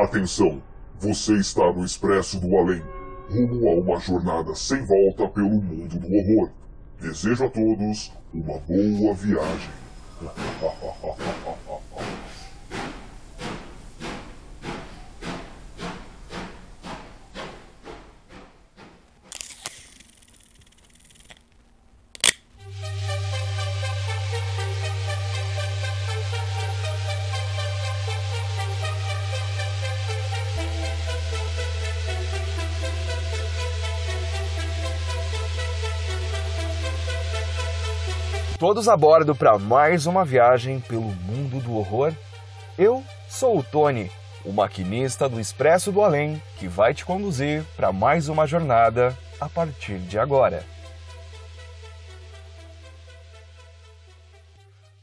Atenção! Você está no Expresso do Além, rumo a uma jornada sem volta pelo mundo do horror. Desejo a todos uma boa viagem. Todos a bordo para mais uma viagem pelo mundo do horror? Eu sou o Tony, o maquinista do Expresso do Além, que vai te conduzir para mais uma jornada a partir de agora.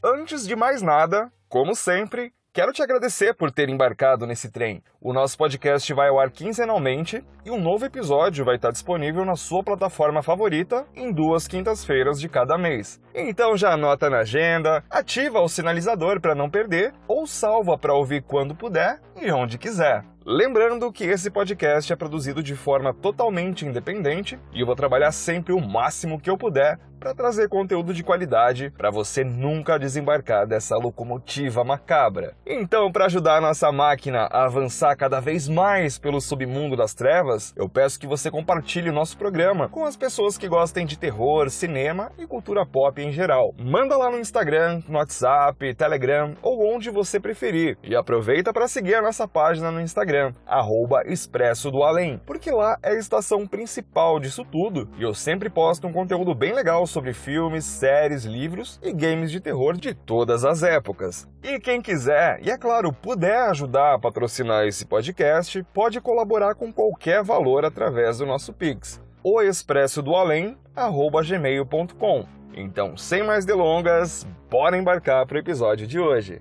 Antes de mais nada, como sempre, Quero te agradecer por ter embarcado nesse trem. O nosso podcast vai ao ar quinzenalmente e um novo episódio vai estar disponível na sua plataforma favorita em duas quintas-feiras de cada mês. Então já anota na agenda, ativa o sinalizador para não perder ou salva para ouvir quando puder e onde quiser. Lembrando que esse podcast é produzido de forma totalmente independente e eu vou trabalhar sempre o máximo que eu puder para trazer conteúdo de qualidade para você nunca desembarcar dessa locomotiva macabra. Então, para ajudar a nossa máquina a avançar cada vez mais pelo submundo das trevas, eu peço que você compartilhe o nosso programa com as pessoas que gostem de terror, cinema e cultura pop em geral. Manda lá no Instagram, no WhatsApp, Telegram ou onde você preferir. E aproveita para seguir a nossa página no Instagram, arroba Expresso do Além, porque lá é a estação principal disso tudo e eu sempre posto um conteúdo bem legal sobre filmes, séries, livros e games de terror de todas as épocas. E quem quiser, e é claro, puder ajudar a patrocinar esse podcast, pode colaborar com qualquer valor através do nosso Pix, o expresso do além@gmail.com. Então, sem mais delongas, bora embarcar para o episódio de hoje.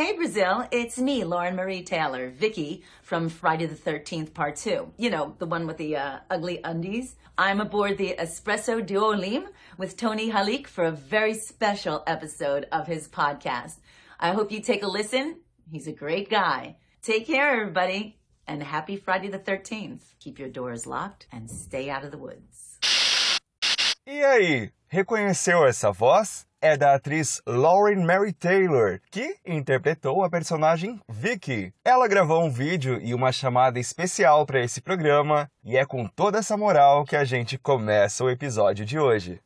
Hey Brazil, it's me, Lauren Marie Taylor, Vicky from Friday the 13th Part 2. You know, the one with the uh, ugly undies. I'm aboard the Espresso Duolim with Tony Halik for a very special episode of his podcast. I hope you take a listen. He's a great guy. Take care, everybody, and happy Friday the 13th. Keep your doors locked and stay out of the woods. E aí, reconheceu essa voz? É da atriz Lauren Mary Taylor, que interpretou a personagem Vicky. Ela gravou um vídeo e uma chamada especial para esse programa, e é com toda essa moral que a gente começa o episódio de hoje.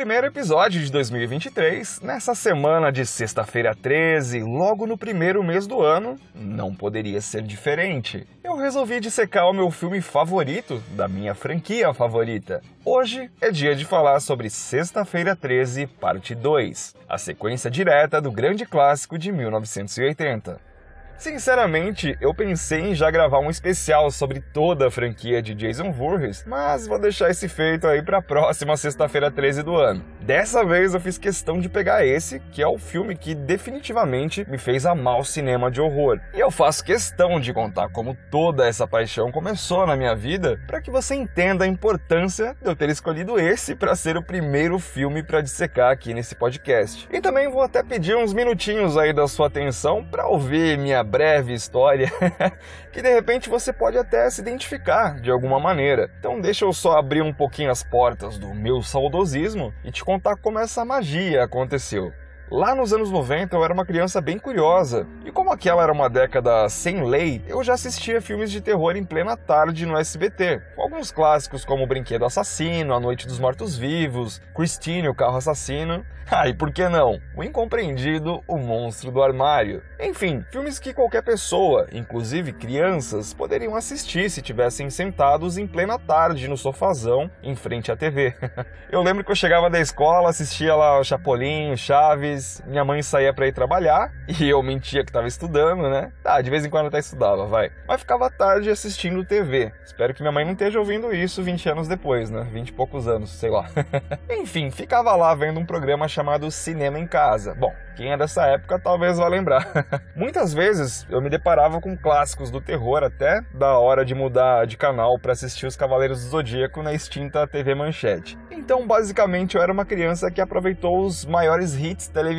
Primeiro episódio de 2023, nessa semana de sexta-feira 13, logo no primeiro mês do ano, não poderia ser diferente. Eu resolvi dissecar o meu filme favorito da minha franquia favorita. Hoje é dia de falar sobre Sexta-feira 13, parte 2, a sequência direta do grande clássico de 1980. Sinceramente, eu pensei em já gravar um especial sobre toda a franquia de Jason Voorhees, mas vou deixar esse feito aí para a próxima sexta-feira 13 do ano. Dessa vez eu fiz questão de pegar esse, que é o filme que definitivamente me fez amar o cinema de horror. E eu faço questão de contar como toda essa paixão começou na minha vida, para que você entenda a importância de eu ter escolhido esse para ser o primeiro filme para dissecar aqui nesse podcast. E também vou até pedir uns minutinhos aí da sua atenção para ouvir minha breve história que de repente você pode até se identificar de alguma maneira. Então deixa eu só abrir um pouquinho as portas do meu saudosismo e te contar como essa magia aconteceu. Lá nos anos 90 eu era uma criança bem curiosa, e como aquela era uma década sem lei, eu já assistia filmes de terror em plena tarde no SBT, alguns clássicos como Brinquedo Assassino, A Noite dos Mortos-Vivos, Christine, o Carro Assassino, ah, e por que não? O incompreendido O Monstro do Armário. Enfim, filmes que qualquer pessoa, inclusive crianças, poderiam assistir se tivessem sentados em plena tarde no sofazão em frente à TV. eu lembro que eu chegava da escola, assistia lá o Chapolin, Chaves, minha mãe saía para ir trabalhar e eu mentia que estava estudando, né? Tá, de vez em quando até estudava, vai. Mas ficava tarde assistindo TV. Espero que minha mãe não esteja ouvindo isso 20 anos depois, né? 20 e poucos anos, sei lá. Enfim, ficava lá vendo um programa chamado Cinema em Casa. Bom, quem é dessa época talvez vá lembrar. Muitas vezes eu me deparava com clássicos do terror até da hora de mudar de canal para assistir os Cavaleiros do Zodíaco na extinta TV Manchete. Então, basicamente, eu era uma criança que aproveitou os maiores hits televisivos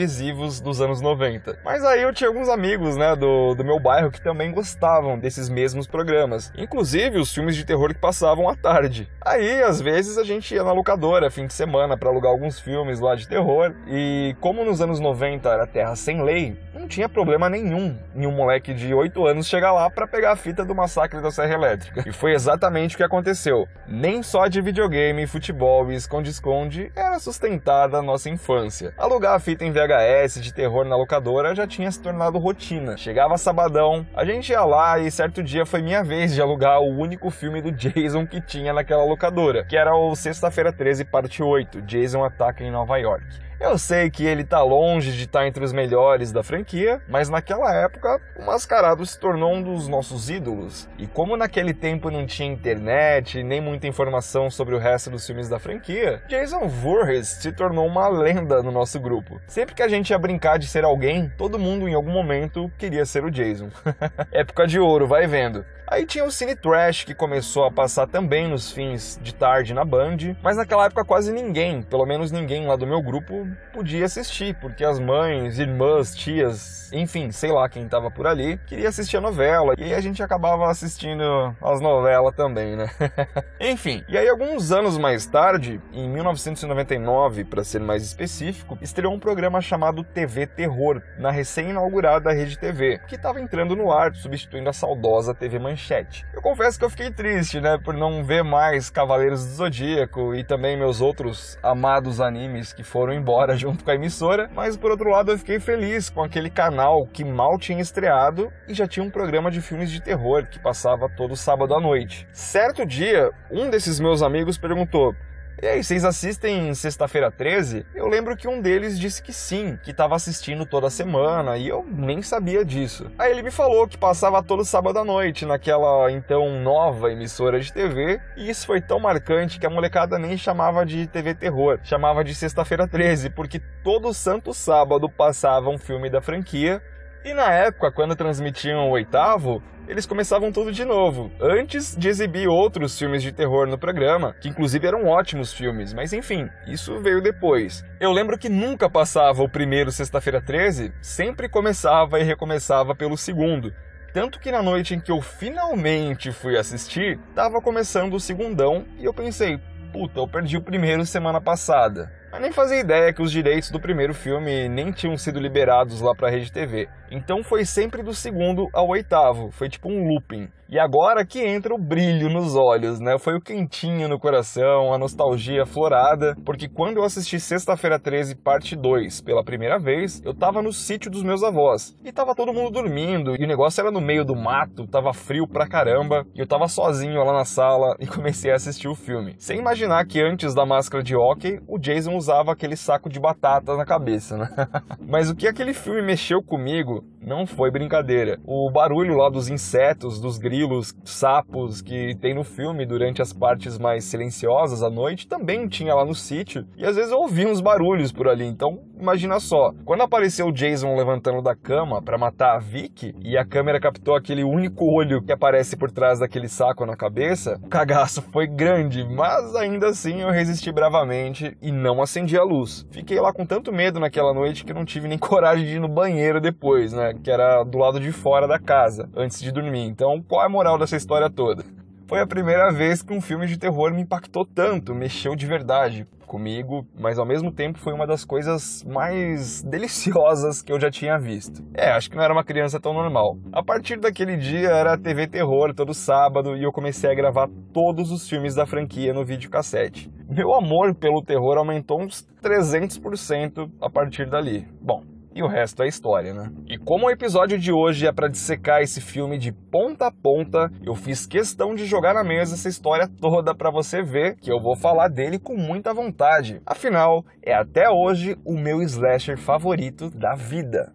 dos anos 90. Mas aí eu tinha alguns amigos, né, do, do meu bairro que também gostavam desses mesmos programas. Inclusive os filmes de terror que passavam à tarde. Aí, às vezes, a gente ia na locadora fim de semana para alugar alguns filmes lá de terror. E como nos anos 90 era terra sem lei, não tinha problema nenhum em um moleque de 8 anos chegar lá para pegar a fita do massacre da Serra Elétrica. E foi exatamente o que aconteceu. Nem só de videogame, futebol e esconde-esconde era sustentada a nossa infância. Alugar a fita em VHS de terror na locadora já tinha se tornado rotina. Chegava sabadão, a gente ia lá e certo dia foi minha vez de alugar o único filme do Jason que tinha naquela locadora, que era o Sexta-feira 13, parte 8, Jason Ataca em Nova York. Eu sei que ele tá longe de estar entre os melhores da franquia, mas naquela época o Mascarado se tornou um dos nossos ídolos. E como naquele tempo não tinha internet nem muita informação sobre o resto dos filmes da franquia, Jason Voorhees se tornou uma lenda no nosso grupo. Sempre que a gente ia brincar de ser alguém, todo mundo em algum momento queria ser o Jason. Época de ouro, vai vendo. Aí tinha o Cine Trash, que começou a passar também nos fins de tarde na Band, mas naquela época quase ninguém, pelo menos ninguém lá do meu grupo, podia assistir, porque as mães, irmãs, tias, enfim, sei lá quem tava por ali, queria assistir a novela, e aí a gente acabava assistindo as novelas também, né? enfim, e aí alguns anos mais tarde, em 1999, para ser mais específico, estreou um programa chamado TV Terror, na recém-inaugurada Rede TV, que estava entrando no ar, substituindo a saudosa TV Manchete manchete. Eu confesso que eu fiquei triste, né, por não ver mais Cavaleiros do Zodíaco e também meus outros amados animes que foram embora junto com a emissora, mas por outro lado eu fiquei feliz com aquele canal que mal tinha estreado e já tinha um programa de filmes de terror que passava todo sábado à noite. Certo dia, um desses meus amigos perguntou: e aí, vocês assistem Sexta-feira 13? Eu lembro que um deles disse que sim, que estava assistindo toda semana e eu nem sabia disso. Aí ele me falou que passava todo sábado à noite naquela então nova emissora de TV e isso foi tão marcante que a molecada nem chamava de TV Terror, chamava de Sexta-feira 13, porque todo santo sábado passava um filme da franquia e na época, quando transmitiam o oitavo, eles começavam tudo de novo, antes de exibir outros filmes de terror no programa, que inclusive eram ótimos filmes, mas enfim, isso veio depois. Eu lembro que nunca passava o primeiro Sexta-feira 13, sempre começava e recomeçava pelo segundo. Tanto que na noite em que eu finalmente fui assistir, tava começando o segundão e eu pensei, puta, eu perdi o primeiro semana passada. Mas nem fazia ideia que os direitos do primeiro filme nem tinham sido liberados lá para a Rede TV. Então foi sempre do segundo ao oitavo, foi tipo um looping. E agora que entra o brilho nos olhos, né? Foi o quentinho no coração, a nostalgia florada, porque quando eu assisti Sexta-feira 13, parte 2, pela primeira vez, eu tava no sítio dos meus avós. E tava todo mundo dormindo, e o negócio era no meio do mato, tava frio pra caramba, e eu tava sozinho lá na sala e comecei a assistir o filme. Sem imaginar que antes da máscara de hockey, o Jason usava aquele saco de batata na cabeça, né? Mas o que aquele filme mexeu comigo não foi brincadeira. O barulho lá dos insetos, dos grilos, sapos que tem no filme durante as partes mais silenciosas à noite também tinha lá no sítio. E às vezes eu ouvia uns barulhos por ali. Então, imagina só. Quando apareceu o Jason levantando da cama para matar a Vicky e a câmera captou aquele único olho que aparece por trás daquele saco na cabeça, o cagaço foi grande, mas ainda assim eu resisti bravamente e não acendi a luz. Fiquei lá com tanto medo naquela noite que não tive nem coragem de ir no banheiro depois, né? Que era do lado de fora da casa, antes de dormir. Então, qual é a moral dessa história toda? Foi a primeira vez que um filme de terror me impactou tanto, mexeu de verdade comigo, mas ao mesmo tempo foi uma das coisas mais deliciosas que eu já tinha visto. É, acho que não era uma criança tão normal. A partir daquele dia era TV Terror todo sábado e eu comecei a gravar todos os filmes da franquia no videocassete. Meu amor pelo terror aumentou uns 300% a partir dali. Bom, e o resto é história, né? E como o episódio de hoje é para dissecar esse filme de ponta a ponta, eu fiz questão de jogar na mesa essa história toda para você ver que eu vou falar dele com muita vontade. Afinal, é até hoje o meu slasher favorito da vida.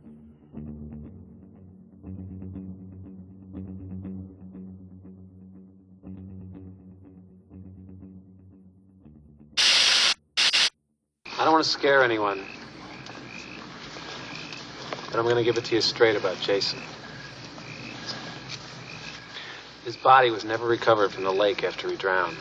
I don't want to scare anyone. But I'm going to give it to you straight about Jason. His body was never recovered from the lake after he drowned.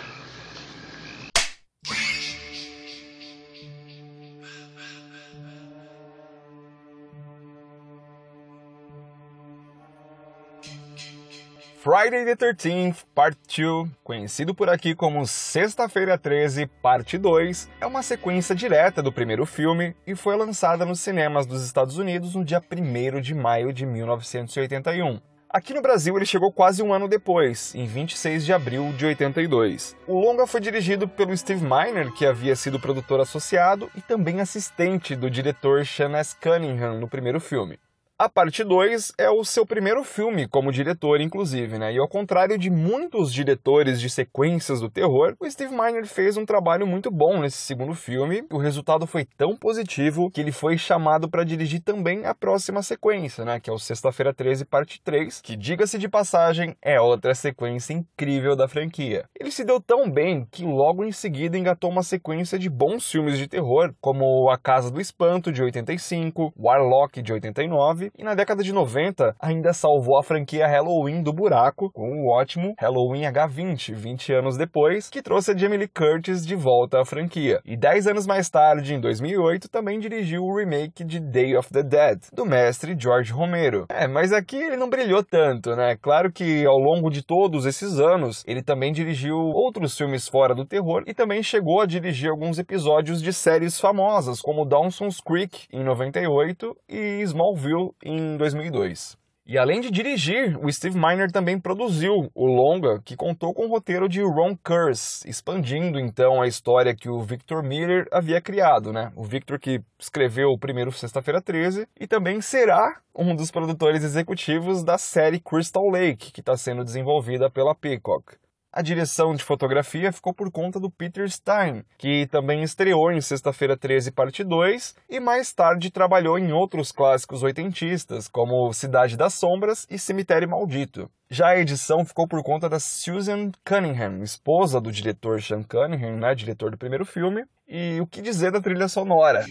Friday the 13th, Part 2, conhecido por aqui como Sexta-feira 13, Parte 2, é uma sequência direta do primeiro filme e foi lançada nos cinemas dos Estados Unidos no dia 1 de maio de 1981. Aqui no Brasil ele chegou quase um ano depois, em 26 de abril de 82. O longa foi dirigido pelo Steve Miner, que havia sido produtor associado e também assistente do diretor Sean S. Cunningham no primeiro filme. A parte 2 é o seu primeiro filme como diretor, inclusive, né? E ao contrário de muitos diretores de sequências do terror, o Steve Miner fez um trabalho muito bom nesse segundo filme. O resultado foi tão positivo que ele foi chamado para dirigir também a próxima sequência, né? Que é o Sexta-feira 13, parte 3, que, diga-se de passagem, é outra sequência incrível da franquia. Ele se deu tão bem que logo em seguida engatou uma sequência de bons filmes de terror, como A Casa do Espanto, de 85, Warlock, de 89, e na década de 90 ainda salvou a franquia Halloween do buraco com o ótimo Halloween H20, 20 anos depois, que trouxe a Jamie Lee Curtis de volta à franquia. E 10 anos mais tarde, em 2008, também dirigiu o remake de Day of the Dead, do mestre George Romero. É, mas aqui ele não brilhou tanto, né? Claro que ao longo de todos esses anos, ele também dirigiu outros filmes fora do terror e também chegou a dirigir alguns episódios de séries famosas, como Dawson's Creek, em 98, e Smallville, em 2002. E além de dirigir, o Steve Miner também produziu o longa, que contou com o roteiro de Ron Kurz, expandindo então a história que o Victor Miller havia criado, né? O Victor que escreveu o primeiro Sexta-feira 13 e também será um dos produtores executivos da série Crystal Lake, que está sendo desenvolvida pela Peacock. A direção de fotografia ficou por conta do Peter Stein, que também estreou em Sexta-feira 13, parte 2, e mais tarde trabalhou em outros clássicos oitentistas, como Cidade das Sombras e Cemitério Maldito. Já a edição ficou por conta da Susan Cunningham, esposa do diretor Sean Cunningham, né, diretor do primeiro filme. E o que dizer da trilha sonora?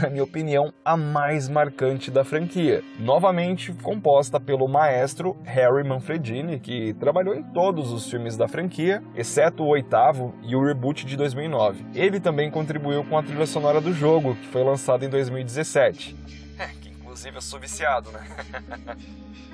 Na minha opinião, a mais marcante da franquia. Novamente composta pelo maestro Harry Manfredini, que trabalhou em todos os filmes da franquia, exceto o oitavo e o reboot de 2009. Ele também contribuiu com a trilha sonora do jogo, que foi lançado em 2017. É, que inclusive eu sou viciado, né?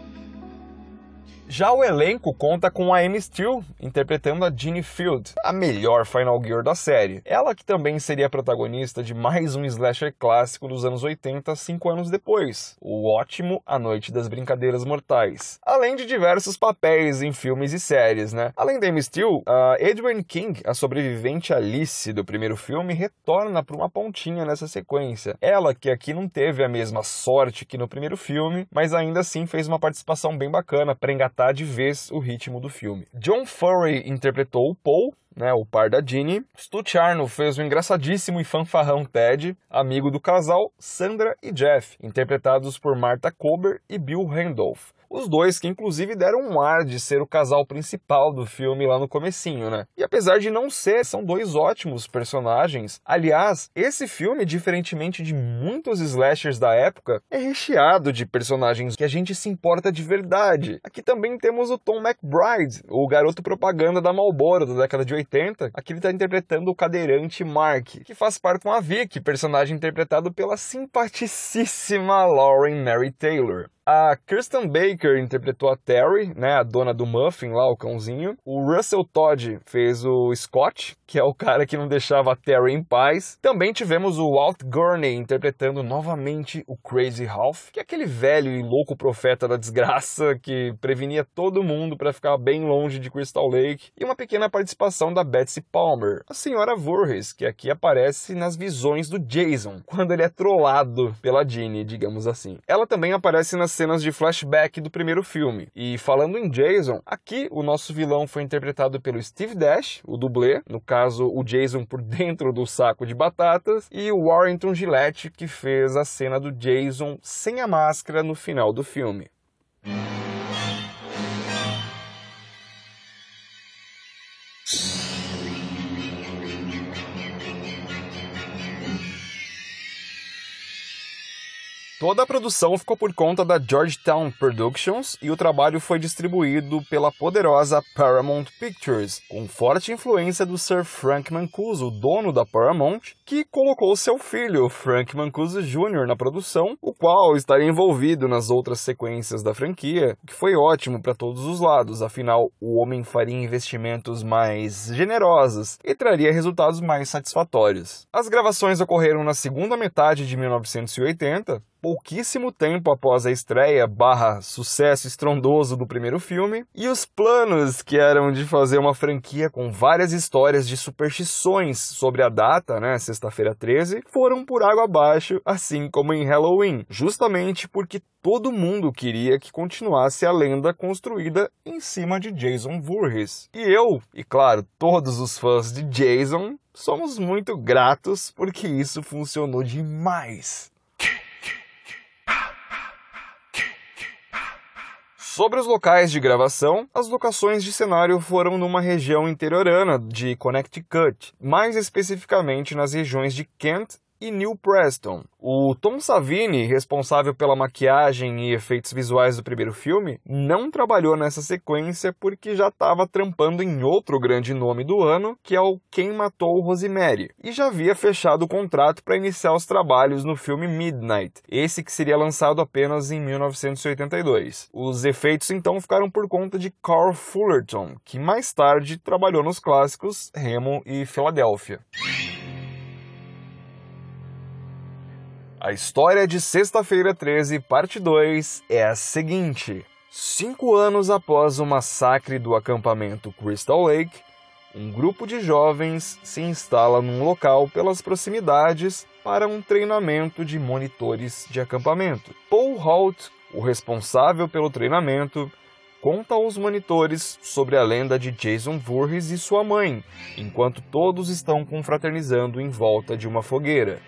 Já o elenco conta com a Amy Steele interpretando a Ginny Field, a melhor Final Gear da série. Ela que também seria protagonista de mais um slasher clássico dos anos 80, cinco anos depois, o ótimo A Noite das Brincadeiras Mortais. Além de diversos papéis em filmes e séries, né? Além da Amy Steele, a Adrienne King, a sobrevivente Alice do primeiro filme, retorna para uma pontinha nessa sequência. Ela que aqui não teve a mesma sorte que no primeiro filme, mas ainda assim fez uma participação bem bacana para engatar de vez o ritmo do filme. John Furry interpretou o Paul, né, o par da Ginny. Stu Charno fez o engraçadíssimo e fanfarrão Ted, amigo do casal Sandra e Jeff, interpretados por Martha Kober e Bill Randolph. Os dois que inclusive deram um ar de ser o casal principal do filme lá no comecinho, né? E apesar de não ser, são dois ótimos personagens. Aliás, esse filme, diferentemente de muitos slashers da época, é recheado de personagens que a gente se importa de verdade. Aqui também temos o Tom McBride, o garoto propaganda da Marlboro da década de 80. Aqui ele está interpretando o cadeirante Mark, que faz parte com a Vicky, personagem interpretado pela simpaticíssima Lauren Mary Taylor. A Kirsten Baker interpretou a Terry, né, a dona do Muffin lá, o cãozinho. O Russell Todd fez o Scott, que é o cara que não deixava a Terry em paz. Também tivemos o Walt Gurney interpretando novamente o Crazy Ralph, que é aquele velho e louco profeta da desgraça que prevenia todo mundo para ficar bem longe de Crystal Lake. E uma pequena participação da Betsy Palmer, a senhora Voorhees, que aqui aparece nas visões do Jason, quando ele é trollado pela Jeannie, digamos assim. Ela também aparece nas cenas de flashback do primeiro filme. E falando em Jason, aqui o nosso vilão foi interpretado pelo Steve Dash, o dublê, no caso o Jason por dentro do saco de batatas, e o Warrington Gillette, que fez a cena do Jason sem a máscara no final do filme. Toda a produção ficou por conta da Georgetown Productions e o trabalho foi distribuído pela poderosa Paramount Pictures, com forte influência do Sir Frank Mancuso, dono da Paramount, que colocou seu filho, Frank Mancuso Jr., na produção, o qual estaria envolvido nas outras sequências da franquia, o que foi ótimo para todos os lados, afinal, o homem faria investimentos mais generosos e traria resultados mais satisfatórios. As gravações ocorreram na segunda metade de 1980, pouquíssimo tempo após a estreia barra sucesso estrondoso do primeiro filme, e os planos que eram de fazer uma franquia com várias histórias de superstições sobre a data, né, sexta-feira 13, foram por água abaixo, assim como em Halloween, justamente porque todo mundo queria que continuasse a lenda construída em cima de Jason Voorhees. E eu, e claro, todos os fãs de Jason, somos muito gratos porque isso funcionou demais. Sobre os locais de gravação, as locações de cenário foram numa região interiorana de Connecticut, mais especificamente nas regiões de Kent e Neil Preston. O Tom Savini, responsável pela maquiagem e efeitos visuais do primeiro filme, não trabalhou nessa sequência porque já estava trampando em outro grande nome do ano, que é o Quem Matou Rosemary, e já havia fechado o contrato para iniciar os trabalhos no filme Midnight, esse que seria lançado apenas em 1982. Os efeitos então ficaram por conta de Carl Fullerton, que mais tarde trabalhou nos clássicos Remo e Filadélfia. A história de Sexta-feira 13, parte 2, é a seguinte. Cinco anos após o massacre do acampamento Crystal Lake, um grupo de jovens se instala num local pelas proximidades para um treinamento de monitores de acampamento. Paul Holt, o responsável pelo treinamento, conta aos monitores sobre a lenda de Jason Voorhees e sua mãe, enquanto todos estão confraternizando em volta de uma fogueira.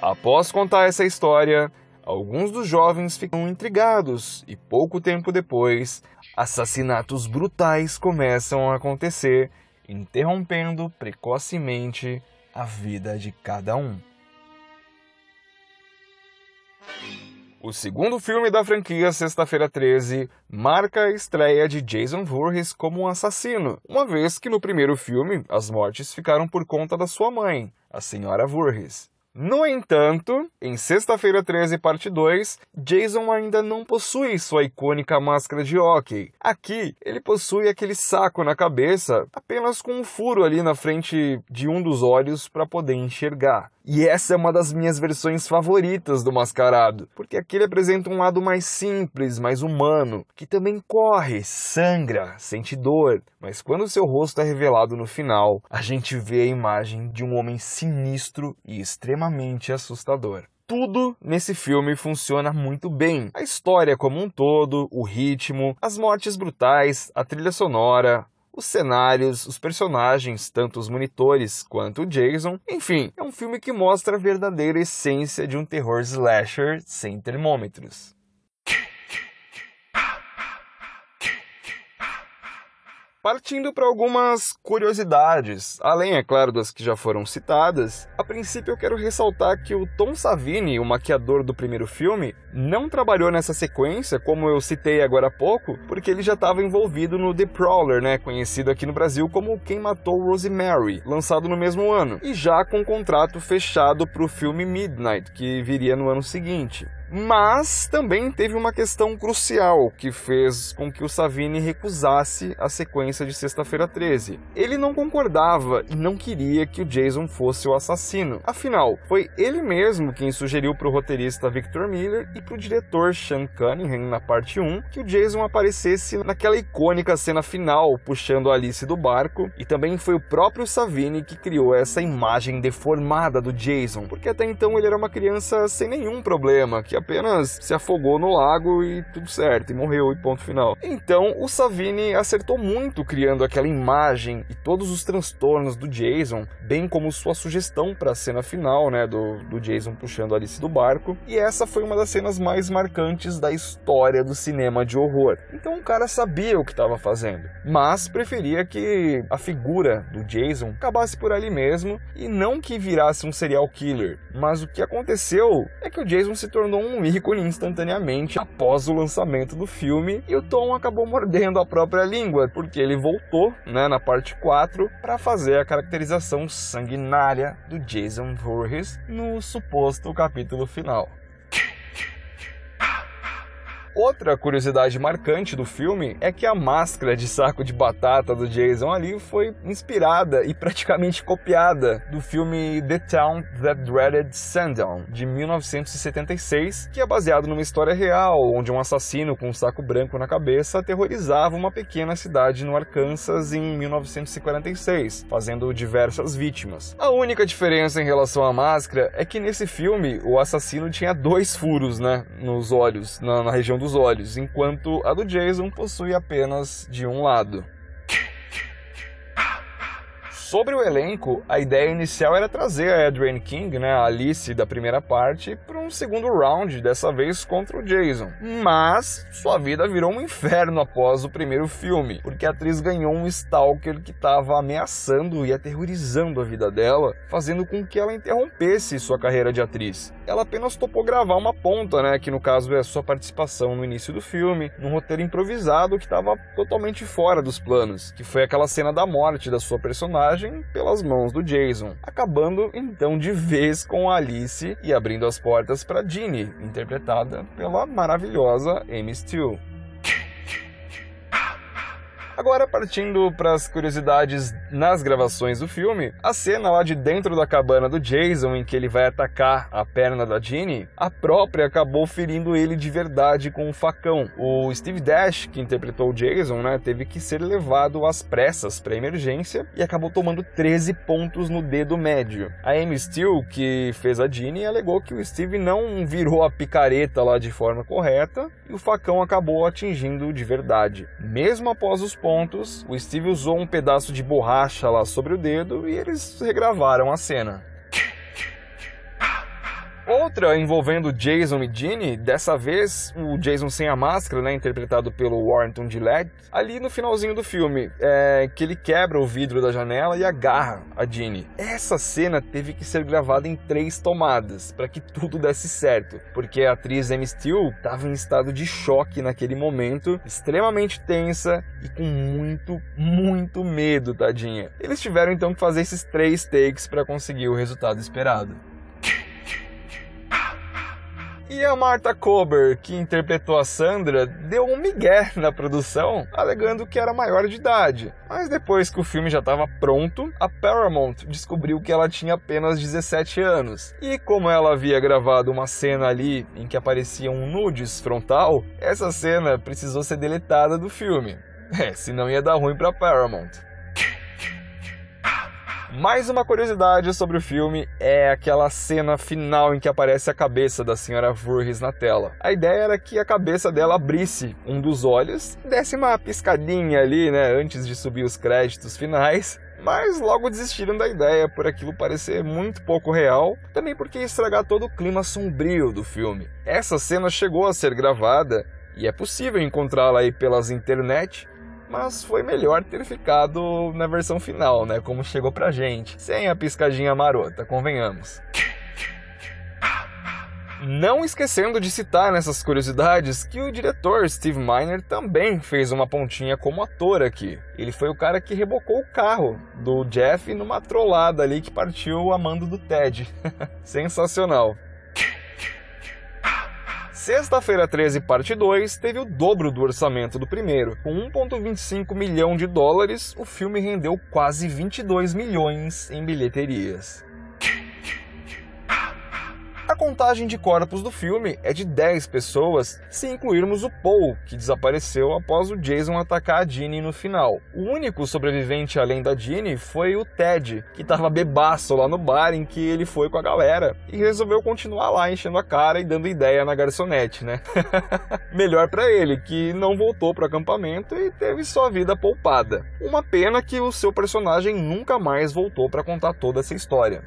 Após contar essa história, alguns dos jovens ficam intrigados e pouco tempo depois, assassinatos brutais começam a acontecer, interrompendo precocemente a vida de cada um. O segundo filme da franquia Sexta-feira 13 marca a estreia de Jason Voorhees como um assassino, uma vez que no primeiro filme as mortes ficaram por conta da sua mãe, a senhora Voorhees. No entanto, em Sexta-feira 13, parte 2, Jason ainda não possui sua icônica máscara de hockey. Aqui, ele possui aquele saco na cabeça, apenas com um furo ali na frente de um dos olhos para poder enxergar. E essa é uma das minhas versões favoritas do Mascarado, porque aqui ele apresenta um lado mais simples, mais humano, que também corre, sangra, sente dor, mas quando seu rosto é revelado no final, a gente vê a imagem de um homem sinistro e extremamente assustador tudo nesse filme funciona muito bem. A história como um todo, o ritmo, as mortes brutais, a trilha sonora, os cenários, os personagens, tanto os monitores quanto o Jason. Enfim, é um filme que mostra a verdadeira essência de um terror slasher sem termômetros. Partindo para algumas curiosidades, além, é claro, das que já foram citadas, a princípio eu quero ressaltar que o Tom Savini, o maquiador do primeiro filme, não trabalhou nessa sequência, como eu citei agora há pouco, porque ele já estava envolvido no The Prowler, né, conhecido aqui no Brasil como Quem Matou Rosemary, lançado no mesmo ano, e já com contrato fechado para o filme Midnight, que viria no ano seguinte. Mas também teve uma questão crucial que fez com que o Savini recusasse a sequência de Sexta-feira 13. Ele não concordava e não queria que o Jason fosse o assassino. Afinal, foi ele mesmo quem sugeriu para o roteirista Victor Miller e para o diretor Sean Cunningham na parte 1 que o Jason aparecesse naquela icônica cena final puxando Alice do barco e também foi o próprio Savini que criou essa imagem deformada do Jason, porque até então ele era uma criança sem nenhum problema, que apenas se afogou no lago e tudo certo, e morreu e ponto final. Então o Savini acertou muito criando aquela imagem e todos os transtornos do Jason, bem como sua sugestão para a cena final, né, do, do Jason puxando Alice do barco, e essa foi uma das cenas mais marcantes da história do cinema de horror. Então o cara sabia o que estava fazendo, mas preferia que a figura do Jason acabasse por ali mesmo e não que virasse um serial killer. Mas o que aconteceu é que o Jason se tornou um ícone instantaneamente após o lançamento do filme e o Tom acabou mordendo a própria língua, porque ele voltou né, na parte 4 para fazer a caracterização sanguinária do Jason Voorhees no suposto capítulo final. Outra curiosidade marcante do filme é que a máscara de saco de batata do Jason ali foi inspirada e praticamente copiada do filme The Town That Dreaded Sundown, de 1976, que é baseado numa história real, onde um assassino com um saco branco na cabeça aterrorizava uma pequena cidade no Arkansas em 1946, fazendo diversas vítimas. A única diferença em relação à máscara é que nesse filme o assassino tinha dois furos né, nos olhos, na, na região do dos olhos, enquanto a do Jason possui apenas de um lado. Sobre o elenco, a ideia inicial era trazer a Adrienne King, né, a Alice da primeira parte, para um segundo round, dessa vez contra o Jason. Mas sua vida virou um inferno após o primeiro filme, porque a atriz ganhou um stalker que estava ameaçando e aterrorizando a vida dela, fazendo com que ela interrompesse sua carreira de atriz. Ela apenas topou gravar uma ponta, né, que no caso é sua participação no início do filme, num roteiro improvisado que estava totalmente fora dos planos, que foi aquela cena da morte da sua personagem pelas mãos do Jason, acabando então de vez com Alice e abrindo as portas para Ginny, interpretada pela maravilhosa Amy Steele. Agora, partindo para as curiosidades nas gravações do filme, a cena lá de dentro da cabana do Jason, em que ele vai atacar a perna da Ginny, a própria acabou ferindo ele de verdade com um facão. O Steve Dash, que interpretou o Jason, né, teve que ser levado às pressas para emergência e acabou tomando 13 pontos no dedo médio. A Amy Steele, que fez a Ginny, alegou que o Steve não virou a picareta lá de forma correta e o facão acabou atingindo de verdade. Mesmo após os pontos, o Steve usou um pedaço de borracha lá sobre o dedo e eles regravaram a cena. Outra envolvendo Jason e Ginny, dessa vez o Jason sem a máscara, né, interpretado pelo Warrington Gillette, ali no finalzinho do filme, é, que ele quebra o vidro da janela e agarra a Ginny. Essa cena teve que ser gravada em três tomadas para que tudo desse certo, porque a atriz Amy Steele estava em estado de choque naquele momento, extremamente tensa e com muito, muito medo, tadinha. Eles tiveram então que fazer esses três takes para conseguir o resultado esperado. E a Marta Kober, que interpretou a Sandra, deu um migué na produção, alegando que era maior de idade. Mas depois que o filme já estava pronto, a Paramount descobriu que ela tinha apenas 17 anos. E como ela havia gravado uma cena ali em que aparecia um nudes frontal, essa cena precisou ser deletada do filme. É, senão ia dar ruim para Paramount. Mais uma curiosidade sobre o filme é aquela cena final em que aparece a cabeça da senhora Voorhees na tela. A ideia era que a cabeça dela abrisse um dos olhos, desse uma piscadinha ali, né, antes de subir os créditos finais, mas logo desistiram da ideia por aquilo parecer muito pouco real, também porque ia estragar todo o clima sombrio do filme. Essa cena chegou a ser gravada e é possível encontrá-la aí pelas internet, mas foi melhor ter ficado na versão final, né? Como chegou pra gente, sem a piscadinha marota, convenhamos. Não esquecendo de citar nessas curiosidades que o diretor Steve Miner também fez uma pontinha como ator aqui. Ele foi o cara que rebocou o carro do Jeff numa trollada ali que partiu a mando do Ted. Sensacional. Sexta-feira 13, parte 2, teve o dobro do orçamento do primeiro. Com 1,25 milhão de dólares, o filme rendeu quase 22 milhões em bilheterias. A contagem de corpos do filme é de 10 pessoas, se incluirmos o Paul, que desapareceu após o Jason atacar a Jeannie no final. O único sobrevivente além da Jeannie foi o Ted, que estava bebaço lá no bar em que ele foi com a galera e resolveu continuar lá enchendo a cara e dando ideia na garçonete, né? Melhor para ele, que não voltou para acampamento e teve sua vida poupada. Uma pena que o seu personagem nunca mais voltou para contar toda essa história.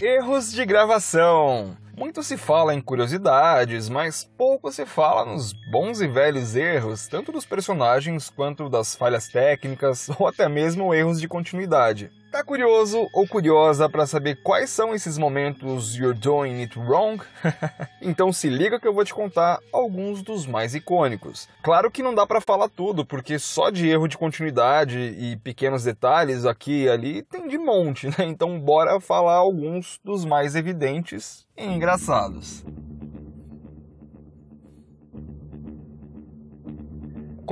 Erros de gravação. Muito se fala em curiosidades, mas pouco se fala nos bons e velhos erros, tanto dos personagens quanto das falhas técnicas ou até mesmo erros de continuidade. Tá curioso ou curiosa para saber quais são esses momentos you're doing it wrong? então se liga que eu vou te contar alguns dos mais icônicos. Claro que não dá para falar tudo, porque só de erro de continuidade e pequenos detalhes aqui e ali tem de monte, né? Então bora falar alguns dos mais evidentes e engraçados.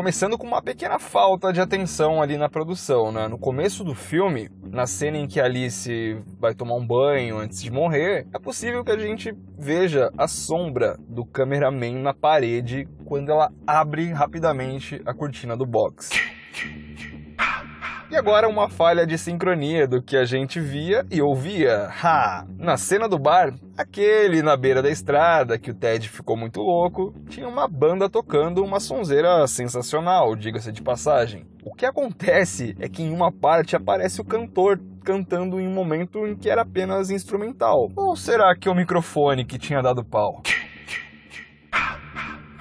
Começando com uma pequena falta de atenção ali na produção, né? No começo do filme, na cena em que Alice vai tomar um banho antes de morrer, é possível que a gente veja a sombra do cameraman na parede quando ela abre rapidamente a cortina do box. E agora uma falha de sincronia do que a gente via e ouvia. Ha! Na cena do bar, aquele na beira da estrada que o Ted ficou muito louco, tinha uma banda tocando uma sonzeira sensacional, diga-se de passagem. O que acontece é que em uma parte aparece o cantor cantando em um momento em que era apenas instrumental. Ou será que é o microfone que tinha dado pau?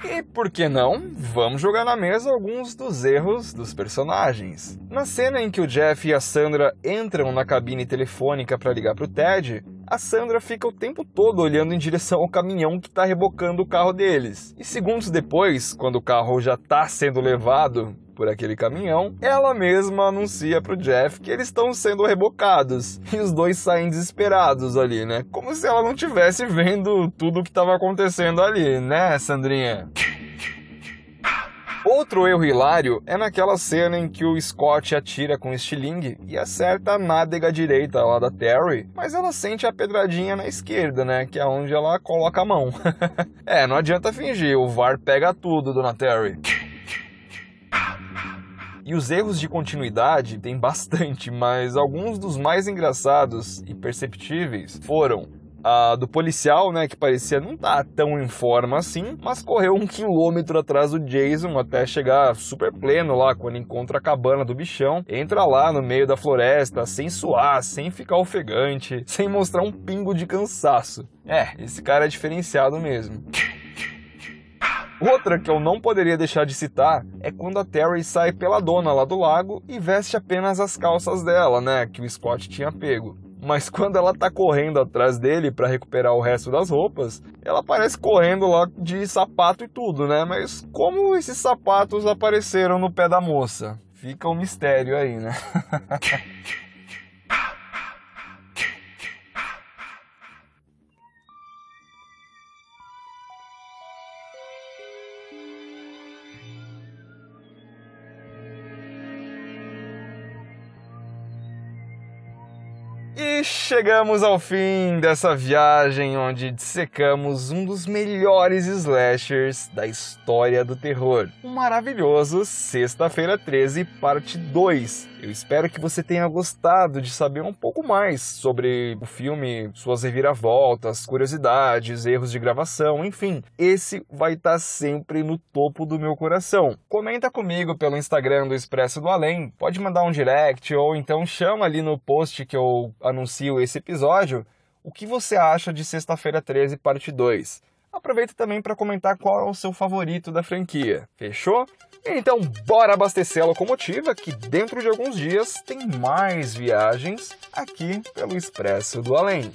E por que não, vamos jogar na mesa alguns dos erros dos personagens. Na cena em que o Jeff e a Sandra entram na cabine telefônica para ligar para o Ted, a Sandra fica o tempo todo olhando em direção ao caminhão que está rebocando o carro deles. E segundos depois, quando o carro já está sendo levado por aquele caminhão, ela mesma anuncia pro Jeff que eles estão sendo rebocados. E os dois saem desesperados ali, né? Como se ela não tivesse vendo tudo o que estava acontecendo ali, né, Sandrinha? Outro erro hilário é naquela cena em que o Scott atira com o estilingue e acerta a nádega direita lá da Terry, mas ela sente a pedradinha na esquerda, né? Que é onde ela coloca a mão. é, não adianta fingir, o VAR pega tudo, dona Terry. E os erros de continuidade tem bastante, mas alguns dos mais engraçados e perceptíveis foram a do policial, né, que parecia não tá tão em forma assim, mas correu um quilômetro atrás do Jason até chegar super pleno lá quando encontra a cabana do bichão. Entra lá no meio da floresta, sem suar, sem ficar ofegante, sem mostrar um pingo de cansaço. É, esse cara é diferenciado mesmo. Outra que eu não poderia deixar de citar é quando a Terry sai pela dona lá do lago e veste apenas as calças dela, né, que o Scott tinha pego. Mas quando ela tá correndo atrás dele para recuperar o resto das roupas, ela aparece correndo lá de sapato e tudo, né? Mas como esses sapatos apareceram no pé da moça? Fica um mistério aí, né? chegamos ao fim dessa viagem onde dissecamos um dos melhores slashers da história do terror. Um maravilhoso Sexta-feira 13, parte 2. Eu espero que você tenha gostado de saber um pouco mais sobre o filme, suas reviravoltas, curiosidades, erros de gravação, enfim. Esse vai estar sempre no topo do meu coração. Comenta comigo pelo Instagram do Expresso do Além, pode mandar um direct ou então chama ali no post que eu anuncio esse episódio o que você acha de Sexta-feira 13, parte 2. Aproveita também para comentar qual é o seu favorito da franquia. Fechou? Então, bora abastecer a locomotiva que dentro de alguns dias tem mais viagens aqui pelo Expresso do Além.